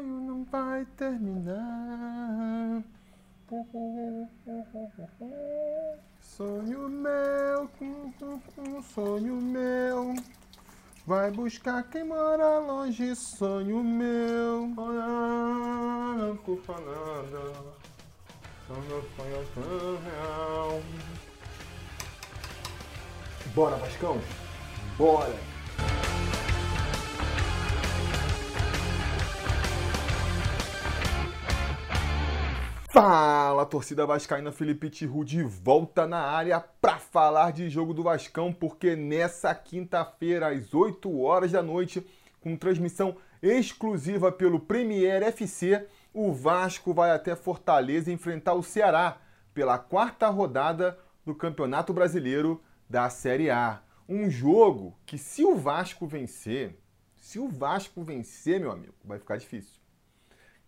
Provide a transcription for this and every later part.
sonho não vai terminar. Sonho meu, sonho meu. Vai buscar quem mora longe, sonho meu. Não culpa nada. Sonho, sonho tão real. Bora, Vascão? Bora! Fala, torcida vascaína, Felipe Tiru de volta na área para falar de jogo do Vascão, porque nessa quinta-feira, às 8 horas da noite, com transmissão exclusiva pelo Premier FC, o Vasco vai até Fortaleza enfrentar o Ceará pela quarta rodada do Campeonato Brasileiro da Série A. Um jogo que, se o Vasco vencer, se o Vasco vencer, meu amigo, vai ficar difícil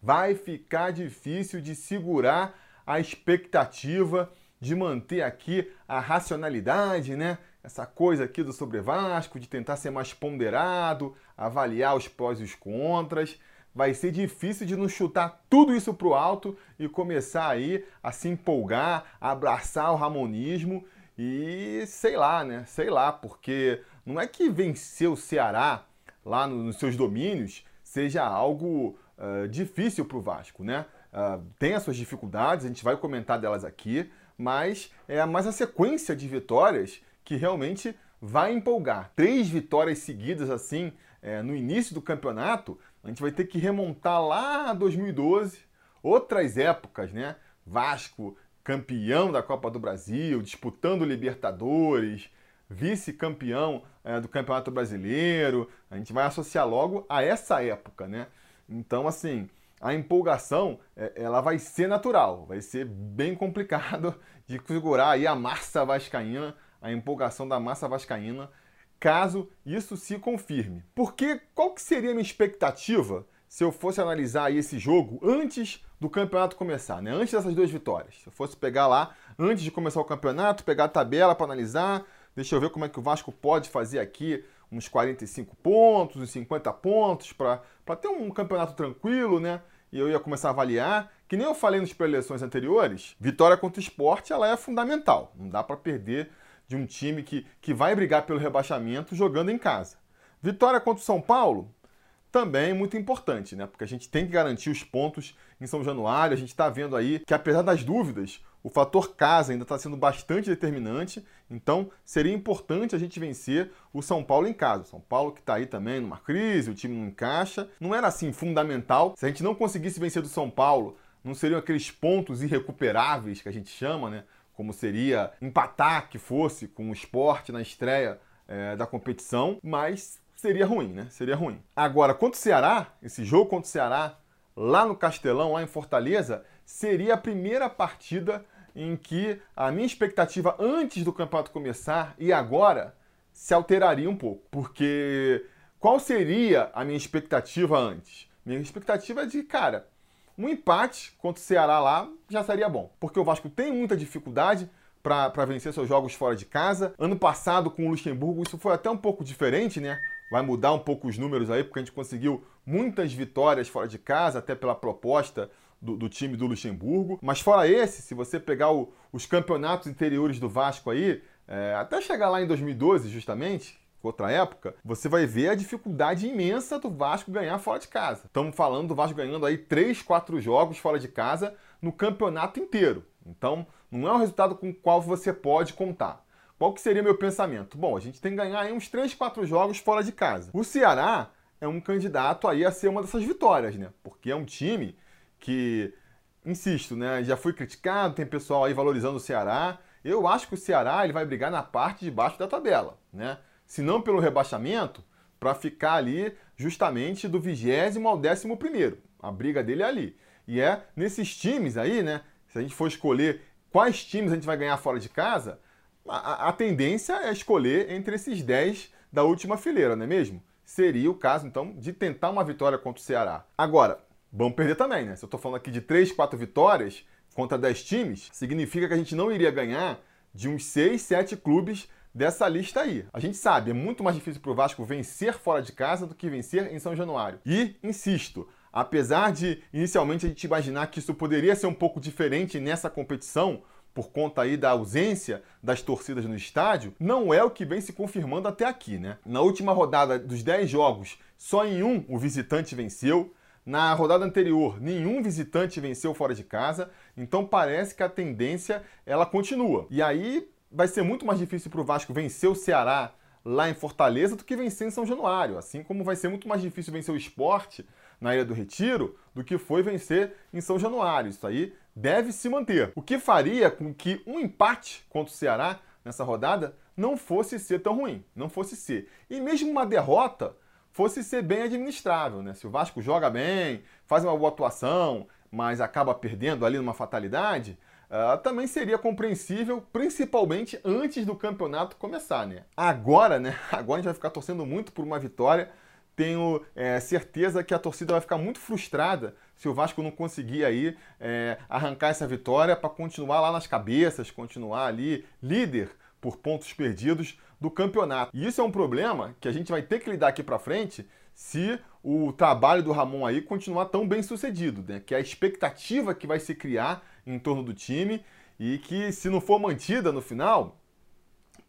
vai ficar difícil de segurar a expectativa, de manter aqui a racionalidade, né? Essa coisa aqui do sobre Vasco, de tentar ser mais ponderado, avaliar os prós e os contras. Vai ser difícil de não chutar tudo isso para o alto e começar aí a se empolgar, a abraçar o ramonismo e sei lá, né? Sei lá, porque não é que vencer o Ceará lá nos seus domínios seja algo uh, difícil para o Vasco, né? Uh, tem as suas dificuldades, a gente vai comentar delas aqui, mas é mais a sequência de vitórias que realmente vai empolgar. Três vitórias seguidas assim é, no início do campeonato, a gente vai ter que remontar lá a 2012, outras épocas, né? Vasco campeão da Copa do Brasil, disputando Libertadores, vice-campeão é, do Campeonato Brasileiro. A gente vai associar logo a essa época, né? Então, assim, a empolgação é, ela vai ser natural, vai ser bem complicado de segurar aí a massa vascaína, a empolgação da massa vascaína, caso isso se confirme. Porque qual que seria a minha expectativa se eu fosse analisar aí esse jogo antes do campeonato começar, né? Antes dessas duas vitórias. Se eu fosse pegar lá antes de começar o campeonato, pegar a tabela para analisar, deixa eu ver como é que o Vasco pode fazer aqui uns 45 pontos, uns 50 pontos, para ter um campeonato tranquilo, né? E eu ia começar a avaliar. Que nem eu falei nas pré-eleições anteriores, vitória contra o esporte ela é fundamental. Não dá para perder de um time que, que vai brigar pelo rebaixamento jogando em casa. Vitória contra o São Paulo, também muito importante, né? Porque a gente tem que garantir os pontos em São Januário. A gente está vendo aí que, apesar das dúvidas, o fator casa ainda está sendo bastante determinante. Então, seria importante a gente vencer o São Paulo em casa. O São Paulo que está aí também numa crise, o time não encaixa. Não era assim fundamental. Se a gente não conseguisse vencer do São Paulo, não seriam aqueles pontos irrecuperáveis que a gente chama, né? Como seria empatar que fosse com o esporte na estreia é, da competição, mas seria ruim, né? Seria ruim. Agora, contra o Ceará, esse jogo contra o Ceará, lá no Castelão, lá em Fortaleza, seria a primeira partida em que a minha expectativa antes do campeonato começar e agora se alteraria um pouco. Porque qual seria a minha expectativa antes? Minha expectativa é de, cara, um empate contra o Ceará lá já seria bom. Porque o Vasco tem muita dificuldade para vencer seus jogos fora de casa. Ano passado, com o Luxemburgo, isso foi até um pouco diferente, né? vai mudar um pouco os números aí, porque a gente conseguiu muitas vitórias fora de casa, até pela proposta do, do time do Luxemburgo. Mas fora esse, se você pegar o, os campeonatos interiores do Vasco aí, é, até chegar lá em 2012, justamente, outra época, você vai ver a dificuldade imensa do Vasco ganhar fora de casa. Estamos falando do Vasco ganhando aí 3, 4 jogos fora de casa no campeonato inteiro. Então, não é um resultado com o qual você pode contar. Qual que seria meu pensamento? Bom, a gente tem que ganhar aí uns 3, 4 jogos fora de casa. O Ceará é um candidato aí a ser uma dessas vitórias, né? Porque é um time que, insisto, né, já foi criticado, tem pessoal aí valorizando o Ceará. Eu acho que o Ceará ele vai brigar na parte de baixo da tabela, né? Se não pelo rebaixamento, para ficar ali justamente do vigésimo ao décimo primeiro. A briga dele é ali. E é nesses times aí, né? Se a gente for escolher quais times a gente vai ganhar fora de casa, a, a tendência é escolher entre esses 10 da última fileira, não é mesmo? Seria o caso, então, de tentar uma vitória contra o Ceará. Agora, vamos perder também, né? Se eu estou falando aqui de 3, 4 vitórias contra 10 times, significa que a gente não iria ganhar de uns 6, 7 clubes dessa lista aí. A gente sabe, é muito mais difícil para o Vasco vencer fora de casa do que vencer em São Januário. E, insisto, Apesar de inicialmente a gente imaginar que isso poderia ser um pouco diferente nessa competição, por conta aí da ausência das torcidas no estádio, não é o que vem se confirmando até aqui, né? Na última rodada dos 10 jogos, só em um o visitante venceu. Na rodada anterior, nenhum visitante venceu fora de casa, então parece que a tendência ela continua. E aí vai ser muito mais difícil para o Vasco vencer o Ceará lá em Fortaleza do que vencer em São Januário, assim como vai ser muito mais difícil vencer o esporte na Ilha do Retiro do que foi vencer em São Januário. Isso aí deve se manter. O que faria com que um empate contra o Ceará nessa rodada não fosse ser tão ruim, não fosse ser. E mesmo uma derrota fosse ser bem administrável, né? Se o Vasco joga bem, faz uma boa atuação, mas acaba perdendo ali numa fatalidade, uh, também seria compreensível, principalmente antes do campeonato começar, né? Agora, né? Agora a gente vai ficar torcendo muito por uma vitória tenho é, certeza que a torcida vai ficar muito frustrada se o Vasco não conseguir aí é, arrancar essa vitória para continuar lá nas cabeças, continuar ali líder por pontos perdidos do campeonato. E isso é um problema que a gente vai ter que lidar aqui para frente se o trabalho do Ramon aí continuar tão bem sucedido, né? Que é a expectativa que vai se criar em torno do time e que se não for mantida no final,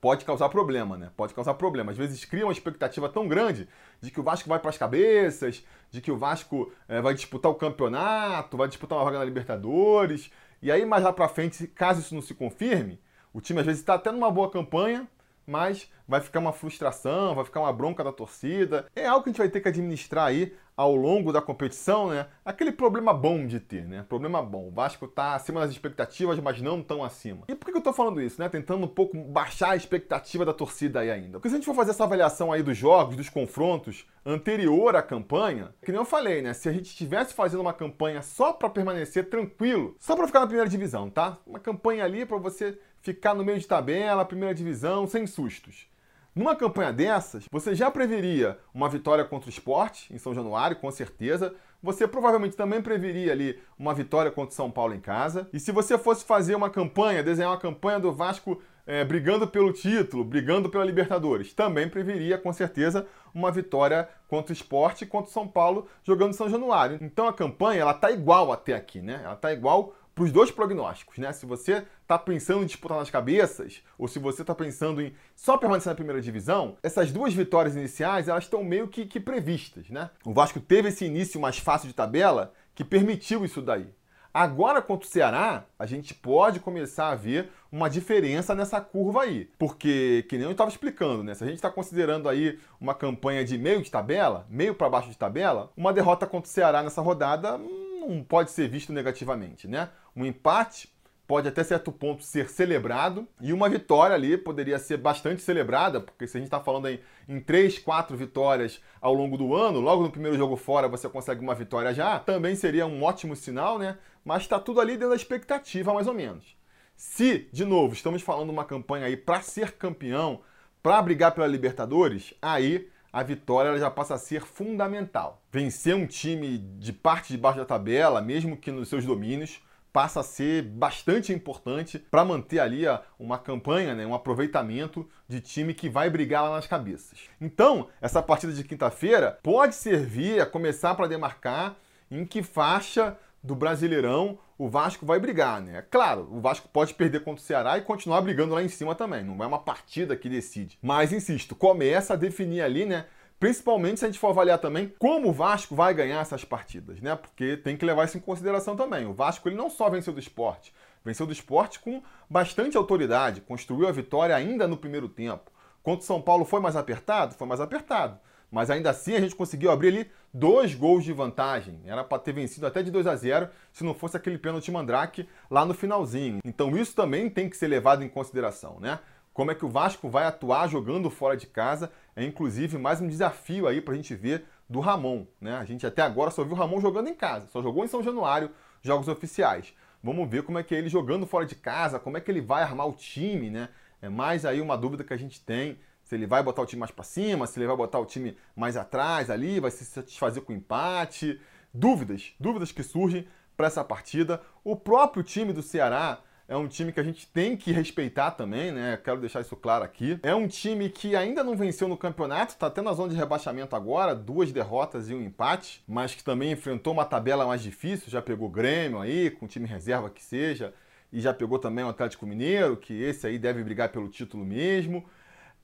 pode causar problema, né? Pode causar problema. Às vezes cria uma expectativa tão grande de que o Vasco vai para as cabeças, de que o Vasco é, vai disputar o campeonato, vai disputar uma vaga na Libertadores. E aí, mais lá para frente, caso isso não se confirme, o time às vezes está até numa boa campanha, mas vai ficar uma frustração, vai ficar uma bronca da torcida. É algo que a gente vai ter que administrar aí ao longo da competição, né? Aquele problema bom de ter, né? Problema bom. O Vasco tá acima das expectativas, mas não tão acima. E por que eu tô falando isso, né? Tentando um pouco baixar a expectativa da torcida aí ainda. Porque se a gente for fazer essa avaliação aí dos jogos, dos confrontos anterior à campanha, que nem eu falei, né? Se a gente estivesse fazendo uma campanha só para permanecer tranquilo, só para ficar na primeira divisão, tá? Uma campanha ali para você ficar no meio de tabela, primeira divisão, sem sustos. Numa campanha dessas, você já preveria uma vitória contra o esporte em São Januário, com certeza. Você provavelmente também preveria ali uma vitória contra o São Paulo em casa. E se você fosse fazer uma campanha, desenhar uma campanha do Vasco é, brigando pelo título, brigando pela Libertadores, também preveria com certeza uma vitória contra o esporte contra o São Paulo jogando em São Januário. Então a campanha ela tá igual até aqui, né? Ela tá igual para os dois prognósticos, né? Se você está pensando em disputar nas cabeças, ou se você está pensando em só permanecer na primeira divisão, essas duas vitórias iniciais elas estão meio que, que previstas, né? O Vasco teve esse início mais fácil de tabela que permitiu isso daí. Agora, contra o Ceará, a gente pode começar a ver uma diferença nessa curva aí. Porque, que nem eu estava explicando, né? Se a gente está considerando aí uma campanha de meio de tabela, meio para baixo de tabela, uma derrota contra o Ceará nessa rodada não pode ser visto negativamente, né? Um empate pode até certo ponto ser celebrado e uma vitória ali poderia ser bastante celebrada, porque se a gente está falando aí em três, quatro vitórias ao longo do ano, logo no primeiro jogo fora você consegue uma vitória já, também seria um ótimo sinal, né? Mas está tudo ali dentro da expectativa, mais ou menos. Se, de novo, estamos falando uma campanha aí para ser campeão, para brigar pela Libertadores, aí a vitória já passa a ser fundamental. Vencer um time de parte de baixo da tabela, mesmo que nos seus domínios, passa a ser bastante importante para manter ali uma campanha, né, um aproveitamento de time que vai brigar lá nas cabeças. Então, essa partida de quinta-feira pode servir a começar para demarcar em que faixa do Brasileirão o Vasco vai brigar, né? Claro, o Vasco pode perder contra o Ceará e continuar brigando lá em cima também. Não é uma partida que decide. Mas, insisto, começa a definir ali, né? Principalmente se a gente for avaliar também como o Vasco vai ganhar essas partidas, né? Porque tem que levar isso em consideração também. O Vasco ele não só venceu do esporte, venceu do esporte com bastante autoridade, construiu a vitória ainda no primeiro tempo. Contra o São Paulo foi mais apertado? Foi mais apertado. Mas ainda assim a gente conseguiu abrir ali dois gols de vantagem. Era para ter vencido até de 2 a 0 se não fosse aquele pênalti mandrake lá no finalzinho. Então isso também tem que ser levado em consideração, né? Como é que o Vasco vai atuar jogando fora de casa é inclusive mais um desafio aí para a gente ver do Ramon, né? A gente até agora só viu o Ramon jogando em casa, só jogou em São Januário jogos oficiais. Vamos ver como é que é ele jogando fora de casa, como é que ele vai armar o time, né? É mais aí uma dúvida que a gente tem se ele vai botar o time mais para cima, se ele vai botar o time mais atrás ali, vai se satisfazer com o empate. Dúvidas, dúvidas que surgem para essa partida. O próprio time do Ceará é um time que a gente tem que respeitar também, né? Quero deixar isso claro aqui. É um time que ainda não venceu no campeonato, tá até na zona de rebaixamento agora, duas derrotas e um empate, mas que também enfrentou uma tabela mais difícil, já pegou Grêmio aí, com time reserva que seja, e já pegou também o Atlético Mineiro, que esse aí deve brigar pelo título mesmo.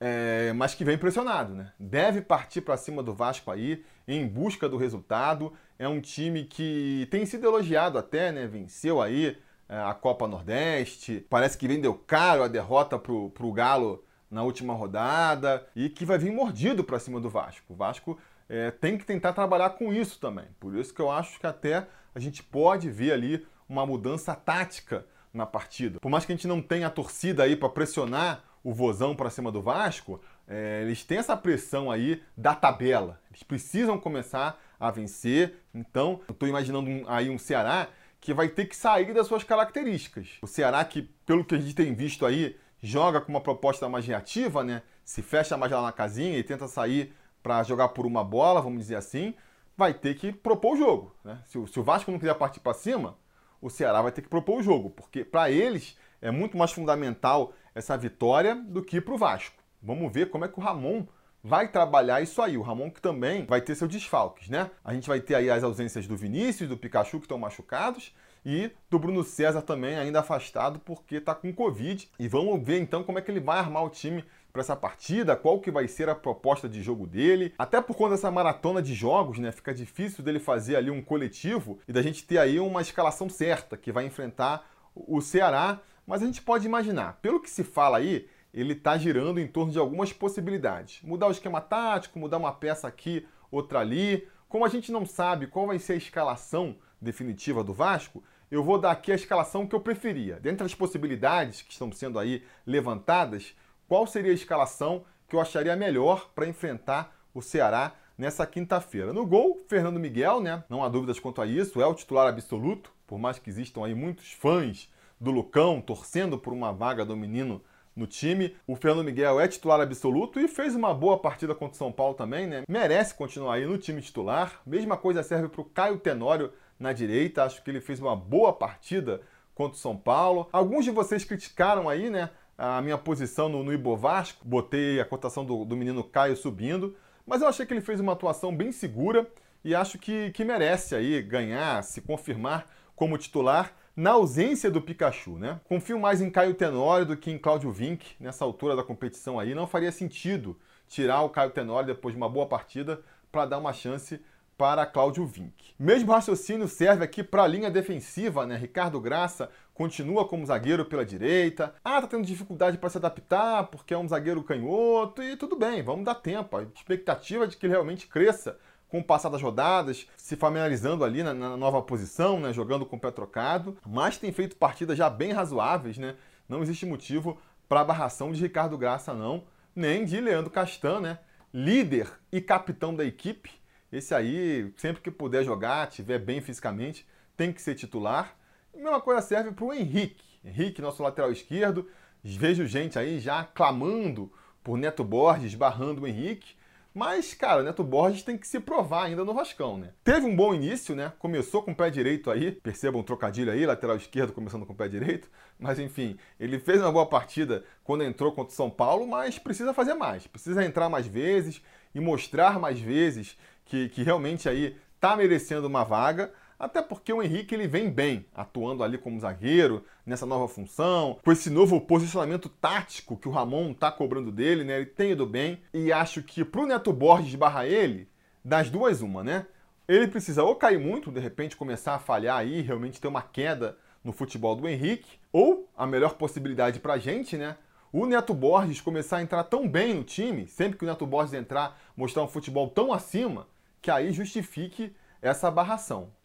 É, mas que vem pressionado, né? Deve partir para cima do Vasco aí, em busca do resultado. É um time que tem sido elogiado até, né? Venceu aí a Copa Nordeste. Parece que vendeu caro a derrota pro, pro Galo na última rodada e que vai vir mordido para cima do Vasco. O Vasco é, tem que tentar trabalhar com isso também. Por isso que eu acho que até a gente pode ver ali uma mudança tática na partida. Por mais que a gente não tenha a torcida aí para pressionar o Vozão para cima do Vasco, é, eles têm essa pressão aí da tabela. Eles precisam começar a vencer. Então, eu estou imaginando um, aí um Ceará que vai ter que sair das suas características. O Ceará que, pelo que a gente tem visto aí, joga com uma proposta mais reativa, né? Se fecha mais lá na casinha e tenta sair para jogar por uma bola, vamos dizer assim, vai ter que propor o jogo. Né? Se, o, se o Vasco não quiser partir para cima, o Ceará vai ter que propor o jogo, porque para eles é muito mais fundamental essa vitória do que para o Vasco. Vamos ver como é que o Ramon vai trabalhar isso aí. O Ramon que também vai ter seus desfalques, né? A gente vai ter aí as ausências do Vinícius, do Pikachu que estão machucados e do Bruno César também ainda afastado porque está com Covid. E vamos ver então como é que ele vai armar o time para essa partida, qual que vai ser a proposta de jogo dele. Até por conta dessa maratona de jogos, né, fica difícil dele fazer ali um coletivo e da gente ter aí uma escalação certa que vai enfrentar o Ceará mas a gente pode imaginar, pelo que se fala aí, ele está girando em torno de algumas possibilidades. Mudar o esquema tático, mudar uma peça aqui, outra ali. Como a gente não sabe qual vai ser a escalação definitiva do Vasco, eu vou dar aqui a escalação que eu preferia. Dentre as possibilidades que estão sendo aí levantadas, qual seria a escalação que eu acharia melhor para enfrentar o Ceará nessa quinta-feira? No gol, Fernando Miguel, né? Não há dúvidas quanto a isso, é o titular absoluto, por mais que existam aí muitos fãs do Lucão, torcendo por uma vaga do menino no time. O Fernando Miguel é titular absoluto e fez uma boa partida contra o São Paulo também, né? Merece continuar aí no time titular. Mesma coisa serve para o Caio Tenório na direita. Acho que ele fez uma boa partida contra o São Paulo. Alguns de vocês criticaram aí, né? A minha posição no, no Ibovasco. Botei a cotação do, do menino Caio subindo. Mas eu achei que ele fez uma atuação bem segura e acho que, que merece aí ganhar, se confirmar como titular na ausência do Pikachu, né? Confio mais em Caio Tenório do que em Cláudio Vinck nessa altura da competição aí. Não faria sentido tirar o Caio Tenório depois de uma boa partida para dar uma chance para Cláudio Vinck. Mesmo raciocínio serve aqui para a linha defensiva, né? Ricardo Graça continua como zagueiro pela direita. Ah, tá tendo dificuldade para se adaptar porque é um zagueiro canhoto e tudo bem, vamos dar tempo. A expectativa é de que ele realmente cresça com o passar das rodadas, se familiarizando ali na, na, nova posição, né, jogando com o pé trocado, mas tem feito partidas já bem razoáveis, né? Não existe motivo para a barração de Ricardo Graça, não, nem de Leandro Castan, né? Líder e capitão da equipe. Esse aí, sempre que puder jogar, tiver bem fisicamente, tem que ser titular. E a mesma coisa serve para o Henrique. Henrique, nosso lateral esquerdo. Vejo gente aí já clamando por Neto Borges, barrando o Henrique. Mas, cara, o Neto Borges tem que se provar ainda no Vascão, né? Teve um bom início, né? Começou com o pé direito aí, percebam um trocadilho aí, lateral esquerdo começando com o pé direito. Mas enfim, ele fez uma boa partida quando entrou contra o São Paulo, mas precisa fazer mais. Precisa entrar mais vezes e mostrar mais vezes que, que realmente aí tá merecendo uma vaga. Até porque o Henrique ele vem bem, atuando ali como zagueiro, nessa nova função, com esse novo posicionamento tático que o Ramon tá cobrando dele, né? Ele tem ido bem. E acho que pro Neto Borges barrar ele, das duas, uma, né? Ele precisa ou cair muito, de repente começar a falhar aí, realmente ter uma queda no futebol do Henrique, ou a melhor possibilidade pra gente, né? O Neto Borges começar a entrar tão bem no time, sempre que o Neto Borges entrar, mostrar um futebol tão acima, que aí justifique essa barração.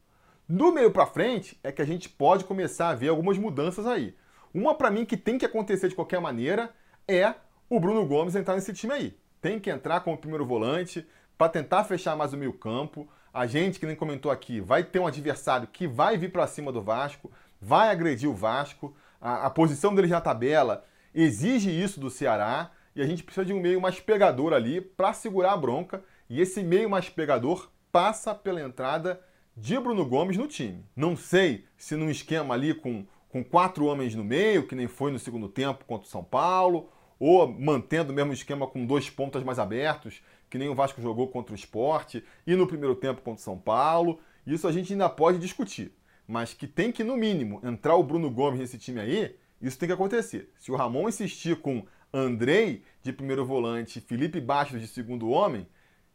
Do meio para frente é que a gente pode começar a ver algumas mudanças aí. Uma para mim que tem que acontecer de qualquer maneira é o Bruno Gomes entrar nesse time aí. Tem que entrar como primeiro volante para tentar fechar mais o meio campo. A gente que nem comentou aqui vai ter um adversário que vai vir para cima do Vasco, vai agredir o Vasco. A, a posição deles na tabela exige isso do Ceará e a gente precisa de um meio mais pegador ali para segurar a bronca. E esse meio mais pegador passa pela entrada de Bruno Gomes no time. Não sei se num esquema ali com, com quatro homens no meio, que nem foi no segundo tempo contra o São Paulo, ou mantendo o mesmo esquema com dois pontas mais abertos, que nem o Vasco jogou contra o Esporte, e no primeiro tempo contra o São Paulo. Isso a gente ainda pode discutir. Mas que tem que, no mínimo, entrar o Bruno Gomes nesse time aí, isso tem que acontecer. Se o Ramon insistir com Andrei de primeiro volante, Felipe Bastos de segundo homem,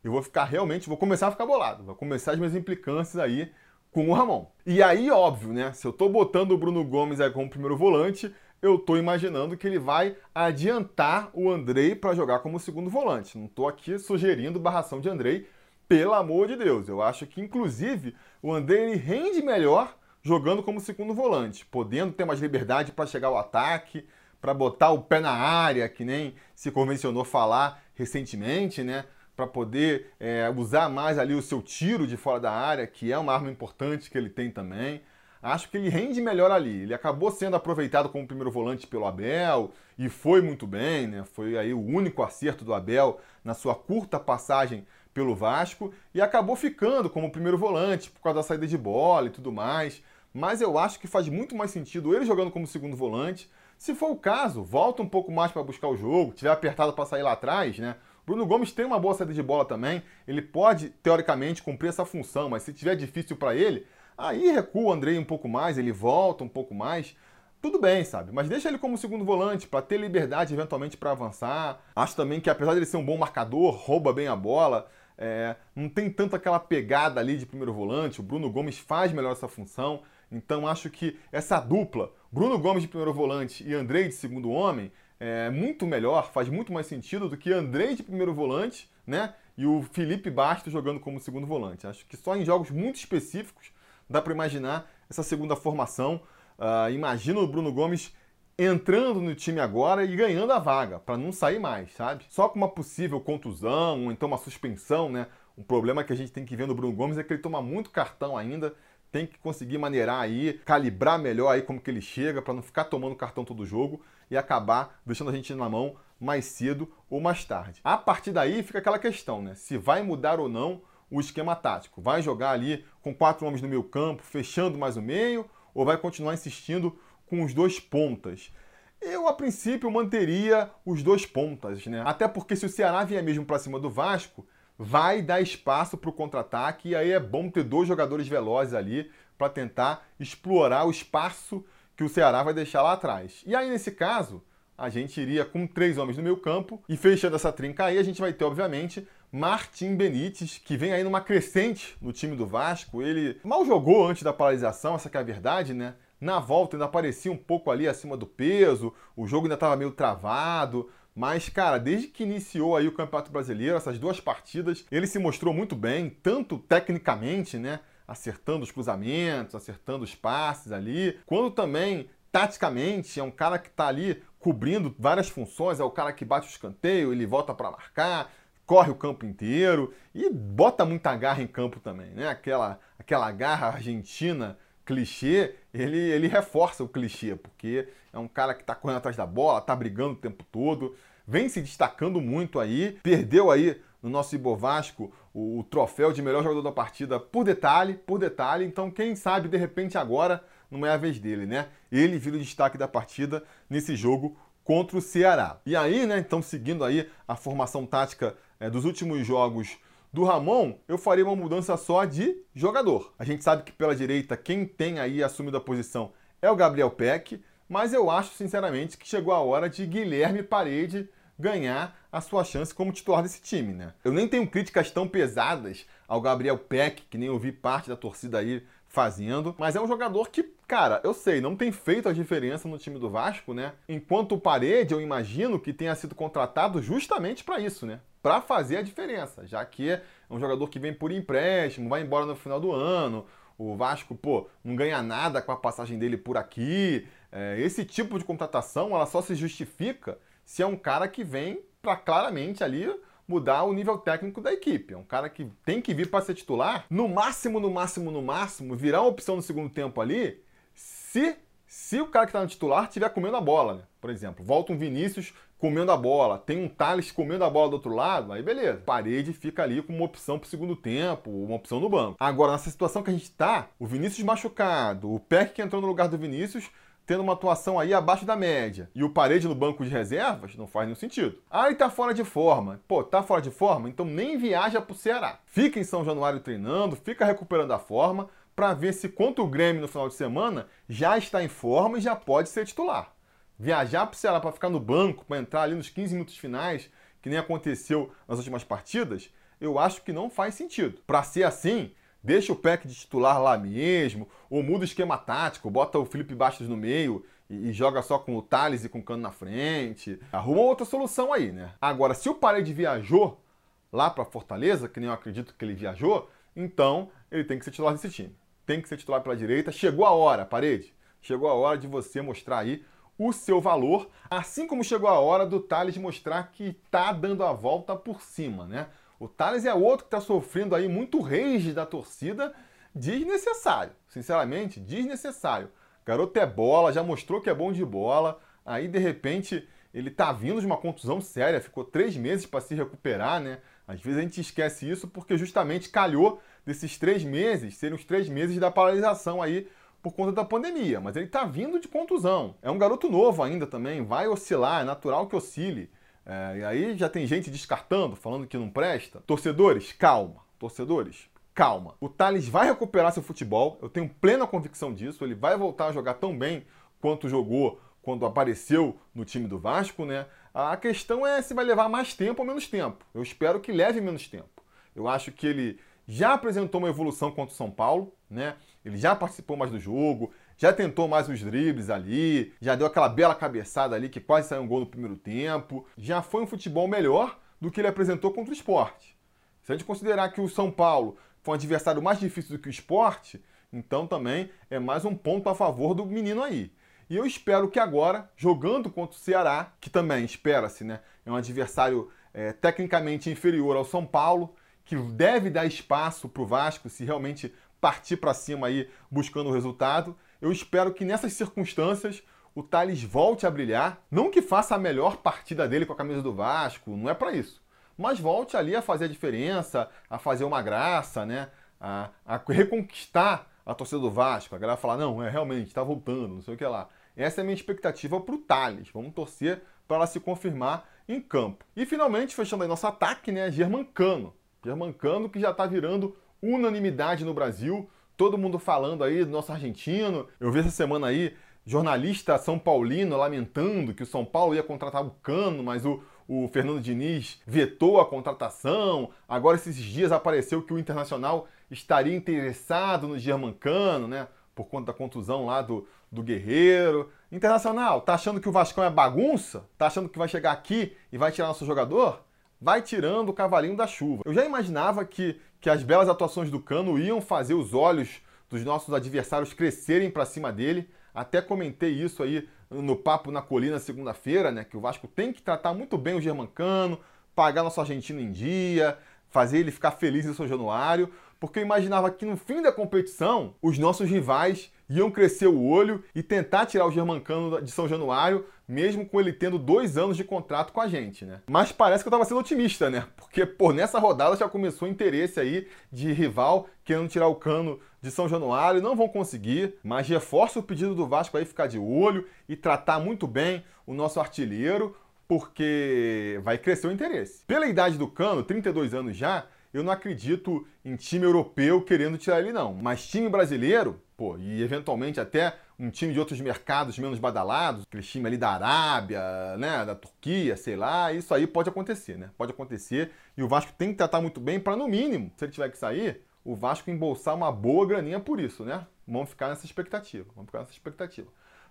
eu vou ficar realmente, vou começar a ficar bolado. Vou começar as minhas implicâncias aí com o Ramon. E aí, óbvio, né? Se eu tô botando o Bruno Gomes aí como primeiro volante, eu tô imaginando que ele vai adiantar o Andrei para jogar como segundo volante. Não tô aqui sugerindo barração de Andrei, pelo amor de Deus. Eu acho que, inclusive, o Andrei rende melhor jogando como segundo volante, podendo ter mais liberdade para chegar ao ataque, para botar o pé na área, que nem se convencionou falar recentemente, né? Para poder é, usar mais ali o seu tiro de fora da área, que é uma arma importante que ele tem também. Acho que ele rende melhor ali. Ele acabou sendo aproveitado como primeiro volante pelo Abel e foi muito bem, né? Foi aí o único acerto do Abel na sua curta passagem pelo Vasco e acabou ficando como primeiro volante por causa da saída de bola e tudo mais. Mas eu acho que faz muito mais sentido ele jogando como segundo volante. Se for o caso, volta um pouco mais para buscar o jogo, tiver apertado para sair lá atrás, né? Bruno Gomes tem uma boa saída de bola também, ele pode teoricamente cumprir essa função, mas se tiver difícil para ele, aí recua o Andrei um pouco mais, ele volta um pouco mais. Tudo bem, sabe? Mas deixa ele como segundo volante para ter liberdade eventualmente para avançar. Acho também que apesar de ele ser um bom marcador, rouba bem a bola, é, não tem tanto aquela pegada ali de primeiro volante. O Bruno Gomes faz melhor essa função. Então acho que essa dupla, Bruno Gomes de primeiro volante e Andrei de segundo homem, é muito melhor, faz muito mais sentido do que Andrei de primeiro volante, né? E o Felipe Bastos jogando como segundo volante. Acho que só em jogos muito específicos dá para imaginar essa segunda formação. Uh, imagino o Bruno Gomes entrando no time agora e ganhando a vaga, para não sair mais, sabe? Só com uma possível contusão, ou então uma suspensão, né? Um problema que a gente tem que ver no Bruno Gomes é que ele toma muito cartão ainda, tem que conseguir maneirar aí, calibrar melhor aí como que ele chega para não ficar tomando cartão todo jogo e acabar deixando a gente na mão mais cedo ou mais tarde. A partir daí fica aquela questão, né? Se vai mudar ou não o esquema tático. Vai jogar ali com quatro homens no meio campo, fechando mais o meio, ou vai continuar insistindo com os dois pontas. Eu, a princípio, manteria os dois pontas, né? Até porque se o Ceará vier mesmo para cima do Vasco, vai dar espaço para o contra-ataque e aí é bom ter dois jogadores velozes ali para tentar explorar o espaço que o Ceará vai deixar lá atrás. E aí, nesse caso, a gente iria com três homens no meio campo e fechando essa trinca aí, a gente vai ter, obviamente, Martim Benítez, que vem aí numa crescente no time do Vasco. Ele mal jogou antes da paralisação, essa é a verdade, né? Na volta ainda aparecia um pouco ali acima do peso, o jogo ainda estava meio travado. Mas, cara, desde que iniciou aí o Campeonato Brasileiro, essas duas partidas, ele se mostrou muito bem, tanto tecnicamente, né? Acertando os cruzamentos, acertando os passes ali, quanto também taticamente, é um cara que está ali cobrindo várias funções, é o cara que bate o escanteio, ele volta para marcar, corre o campo inteiro e bota muita garra em campo também, né? Aquela, aquela garra argentina clichê, ele, ele reforça o clichê, porque é um cara que está correndo atrás da bola, está brigando o tempo todo, vem se destacando muito aí, perdeu aí no nosso Ibo Vasco o, o troféu de melhor jogador da partida por detalhe, por detalhe, então quem sabe de repente agora não é a vez dele, né? Ele vira o destaque da partida nesse jogo contra o Ceará. E aí, né, então seguindo aí a formação tática é, dos últimos jogos do Ramon, eu faria uma mudança só de jogador. A gente sabe que pela direita quem tem aí assumido a posição é o Gabriel Peck, mas eu acho sinceramente que chegou a hora de Guilherme Parede ganhar a sua chance como titular desse time, né? Eu nem tenho críticas tão pesadas ao Gabriel Peck, que nem ouvi parte da torcida aí fazendo, mas é um jogador que, cara, eu sei, não tem feito a diferença no time do Vasco, né? Enquanto o Parede, eu imagino que tenha sido contratado justamente para isso, né? Para fazer a diferença, já que é um jogador que vem por empréstimo, vai embora no final do ano. O Vasco, pô, não ganha nada com a passagem dele por aqui. É, esse tipo de contratação, ela só se justifica se é um cara que vem para claramente ali mudar o nível técnico da equipe. É um cara que tem que vir para ser titular, no máximo, no máximo, no máximo, virar uma opção no segundo tempo ali, se se o cara que está no titular estiver comendo a bola, né? Por exemplo, volta um Vinícius comendo a bola, tem um Thales comendo a bola do outro lado, aí beleza. Parede fica ali com uma opção para o segundo tempo, uma opção no banco. Agora, nessa situação que a gente está, o Vinícius machucado, o Peck que entrou no lugar do Vinícius, tendo uma atuação aí abaixo da média e o Parede no banco de reservas, não faz nenhum sentido. Ah, ele tá fora de forma. Pô, tá fora de forma? Então nem viaja pro Ceará. Fica em São Januário treinando, fica recuperando a forma para ver se contra o Grêmio no final de semana já está em forma e já pode ser titular. Viajar pro Ceará para ficar no banco, para entrar ali nos 15 minutos finais, que nem aconteceu nas últimas partidas, eu acho que não faz sentido. Para ser assim, Deixa o pack de titular lá mesmo, ou muda o esquema tático, bota o Felipe Bastos no meio e, e joga só com o Thales e com o Cano na frente. Arruma outra solução aí, né? Agora, se o Parede viajou lá para Fortaleza, que nem eu acredito que ele viajou, então ele tem que ser titular desse time. Tem que ser titular pela direita. Chegou a hora, Parede. Chegou a hora de você mostrar aí o seu valor, assim como chegou a hora do Thales mostrar que tá dando a volta por cima, né? O Thales é outro que está sofrendo aí muito rage da torcida, desnecessário. Sinceramente, desnecessário. Garoto é bola, já mostrou que é bom de bola. Aí, de repente, ele tá vindo de uma contusão séria, ficou três meses para se recuperar, né? Às vezes a gente esquece isso porque justamente calhou desses três meses serem os três meses da paralisação aí por conta da pandemia. Mas ele tá vindo de contusão. É um garoto novo ainda também, vai oscilar, é natural que oscile. É, e aí já tem gente descartando, falando que não presta. Torcedores, calma. Torcedores, calma. O Thales vai recuperar seu futebol, eu tenho plena convicção disso. Ele vai voltar a jogar tão bem quanto jogou quando apareceu no time do Vasco, né? A questão é se vai levar mais tempo ou menos tempo. Eu espero que leve menos tempo. Eu acho que ele já apresentou uma evolução contra o São Paulo, né? Ele já participou mais do jogo, já tentou mais uns dribles ali, já deu aquela bela cabeçada ali que quase saiu um gol no primeiro tempo. Já foi um futebol melhor do que ele apresentou contra o esporte. Se a gente considerar que o São Paulo foi um adversário mais difícil do que o esporte, então também é mais um ponto a favor do menino aí. E eu espero que agora, jogando contra o Ceará, que também espera-se, né? É um adversário é, tecnicamente inferior ao São Paulo, que deve dar espaço para o Vasco se realmente partir para cima aí buscando o resultado. Eu espero que nessas circunstâncias o Thales volte a brilhar. Não que faça a melhor partida dele com a camisa do Vasco, não é para isso. Mas volte ali a fazer a diferença, a fazer uma graça, né? A, a reconquistar a torcida do Vasco. A galera falar, não, é realmente, está voltando, não sei o que lá. Essa é a minha expectativa para o Thales. Vamos torcer para ela se confirmar em campo. E finalmente, fechando aí nosso ataque, né? Germancano. Germancano que já está virando unanimidade no Brasil todo mundo falando aí do nosso argentino. Eu vi essa semana aí jornalista São Paulino lamentando que o São Paulo ia contratar o Cano, mas o, o Fernando Diniz vetou a contratação. Agora, esses dias apareceu que o Internacional estaria interessado no Germancano, né? Por conta da contusão lá do, do Guerreiro. Internacional, tá achando que o Vascão é bagunça? Tá achando que vai chegar aqui e vai tirar nosso jogador? Vai tirando o cavalinho da chuva. Eu já imaginava que que as belas atuações do Cano iam fazer os olhos dos nossos adversários crescerem para cima dele. Até comentei isso aí no papo na colina segunda-feira, né? Que o Vasco tem que tratar muito bem o Germancano, pagar nosso argentino em dia, fazer ele ficar feliz em São Januário, porque eu imaginava que no fim da competição os nossos rivais iam crescer o olho e tentar tirar o Germancano de São Januário, mesmo com ele tendo dois anos de contrato com a gente, né? Mas parece que eu tava sendo otimista, né? Porque, pô, nessa rodada já começou o interesse aí de rival querendo tirar o cano de São Januário, não vão conseguir, mas reforça o pedido do Vasco aí ficar de olho e tratar muito bem o nosso artilheiro, porque vai crescer o interesse. Pela idade do Cano, 32 anos já, eu não acredito em time europeu querendo tirar ele, não. Mas time brasileiro, pô, e eventualmente até um time de outros mercados menos badalados, aquele time ali da Arábia, né, da Turquia, sei lá, isso aí pode acontecer, né? Pode acontecer e o Vasco tem que tratar muito bem para no mínimo, se ele tiver que sair, o Vasco embolsar uma boa graninha por isso, né? Vamos ficar nessa expectativa, vamos ficar nessa expectativa.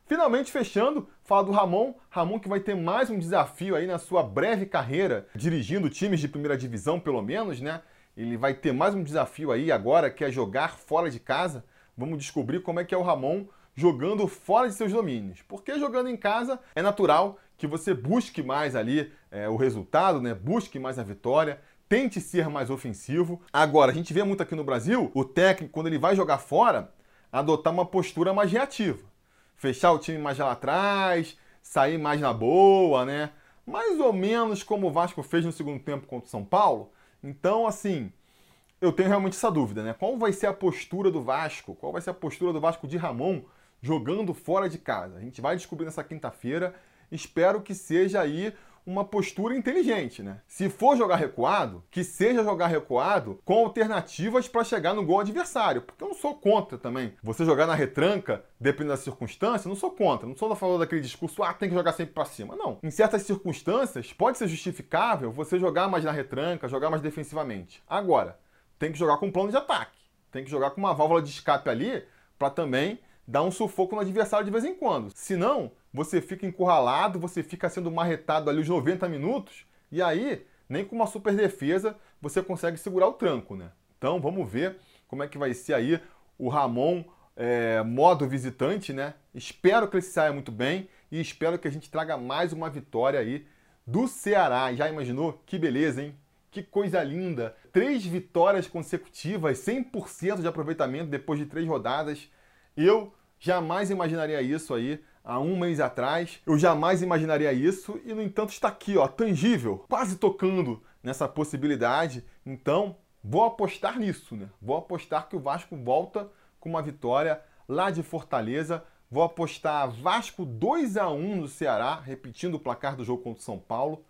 Finalmente fechando, fala do Ramon. Ramon que vai ter mais um desafio aí na sua breve carreira, dirigindo times de primeira divisão, pelo menos, né? Ele vai ter mais um desafio aí agora, que é jogar fora de casa. Vamos descobrir como é que é o Ramon jogando fora de seus domínios. Porque jogando em casa é natural que você busque mais ali é, o resultado, né? Busque mais a vitória, tente ser mais ofensivo. Agora, a gente vê muito aqui no Brasil o técnico, quando ele vai jogar fora, adotar uma postura mais reativa fechar o time mais lá atrás, sair mais na boa, né? Mais ou menos como o Vasco fez no segundo tempo contra o São Paulo. Então, assim, eu tenho realmente essa dúvida, né? Qual vai ser a postura do Vasco? Qual vai ser a postura do Vasco de Ramon jogando fora de casa. A gente vai descobrir nessa quinta-feira. Espero que seja aí uma postura inteligente, né? Se for jogar recuado, que seja jogar recuado com alternativas para chegar no gol adversário, porque eu não sou contra também. Você jogar na retranca, dependendo da circunstância, não sou contra. Não sou a favor daquele discurso, ah, tem que jogar sempre para cima. Não. Em certas circunstâncias, pode ser justificável você jogar mais na retranca, jogar mais defensivamente. Agora, tem que jogar com um plano de ataque. Tem que jogar com uma válvula de escape ali para também dar um sufoco no adversário de vez em quando. Senão, você fica encurralado, você fica sendo marretado ali os 90 minutos, e aí, nem com uma super defesa, você consegue segurar o tranco, né? Então, vamos ver como é que vai ser aí o Ramon é, modo visitante, né? Espero que ele saia muito bem e espero que a gente traga mais uma vitória aí do Ceará. Já imaginou? Que beleza, hein? Que coisa linda! Três vitórias consecutivas, 100% de aproveitamento depois de três rodadas. Eu jamais imaginaria isso aí há um mês atrás. Eu jamais imaginaria isso e, no entanto, está aqui, ó, tangível, quase tocando nessa possibilidade. Então, vou apostar nisso, né? Vou apostar que o Vasco volta com uma vitória lá de Fortaleza. Vou apostar Vasco 2 a 1 no Ceará, repetindo o placar do jogo contra o São Paulo.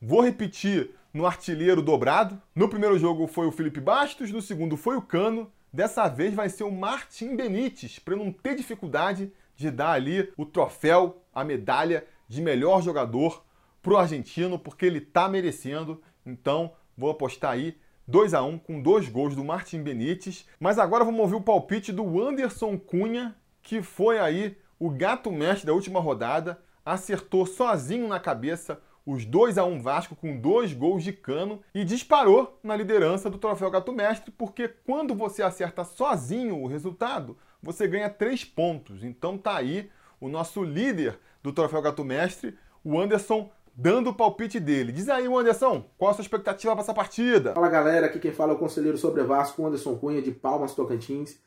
Vou repetir no artilheiro dobrado. No primeiro jogo foi o Felipe Bastos, no segundo foi o Cano. Dessa vez vai ser o Martim Benítez, para não ter dificuldade de dar ali o troféu, a medalha de melhor jogador pro argentino, porque ele tá merecendo. Então, vou apostar aí 2 a 1 com dois gols do Martim Benítez. Mas agora vamos ouvir o palpite do Anderson Cunha, que foi aí o gato mestre da última rodada, acertou sozinho na cabeça os 2 a 1 Vasco com dois gols de cano e disparou na liderança do troféu Gato Mestre, porque quando você acerta sozinho o resultado, você ganha três pontos. Então tá aí o nosso líder do Troféu Gato Mestre, o Anderson, dando o palpite dele. Diz aí, Anderson, qual a sua expectativa para essa partida? Fala galera, aqui quem fala é o conselheiro sobre Vasco, Anderson Cunha, de Palmas Tocantins.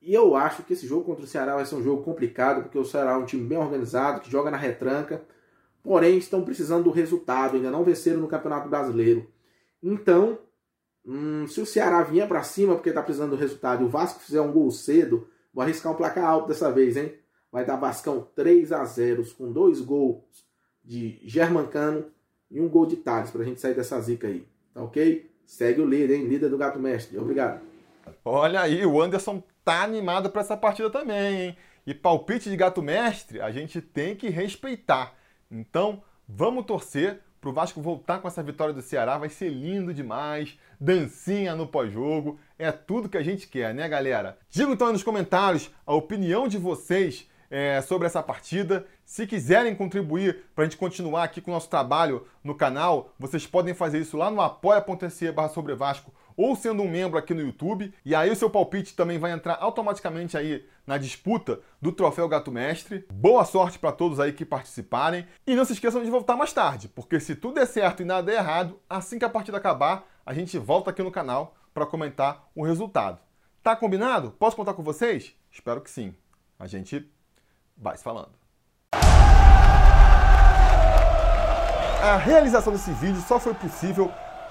E eu acho que esse jogo contra o Ceará vai ser um jogo complicado, porque o Ceará é um time bem organizado, que joga na retranca, porém estão precisando do resultado, ainda não venceram no Campeonato Brasileiro. Então, hum, se o Ceará vier para cima porque está precisando do resultado e o Vasco fizer um gol cedo, Vou arriscar um placar alto dessa vez, hein? Vai dar Vascão 3 a 0 com dois gols de Germancano e um gol de Thales pra gente sair dessa zica aí. Tá ok? Segue o líder, hein? Líder do Gato Mestre. Obrigado. Olha aí, o Anderson tá animado para essa partida também, hein? E palpite de Gato Mestre a gente tem que respeitar. Então, vamos torcer para o Vasco voltar com essa vitória do Ceará. Vai ser lindo demais. Dancinha no pós-jogo. É tudo que a gente quer, né, galera? Diga então aí nos comentários a opinião de vocês é, sobre essa partida. Se quiserem contribuir para a gente continuar aqui com o nosso trabalho no canal, vocês podem fazer isso lá no apoia.se barra sobre Vasco ou sendo um membro aqui no YouTube. E aí o seu palpite também vai entrar automaticamente aí na disputa do Troféu Gato Mestre. Boa sorte para todos aí que participarem. E não se esqueçam de voltar mais tarde, porque se tudo der certo e nada der errado, assim que a partida acabar, a gente volta aqui no canal para comentar o resultado. Tá combinado? Posso contar com vocês? Espero que sim. A gente vai se falando. A realização desse vídeo só foi possível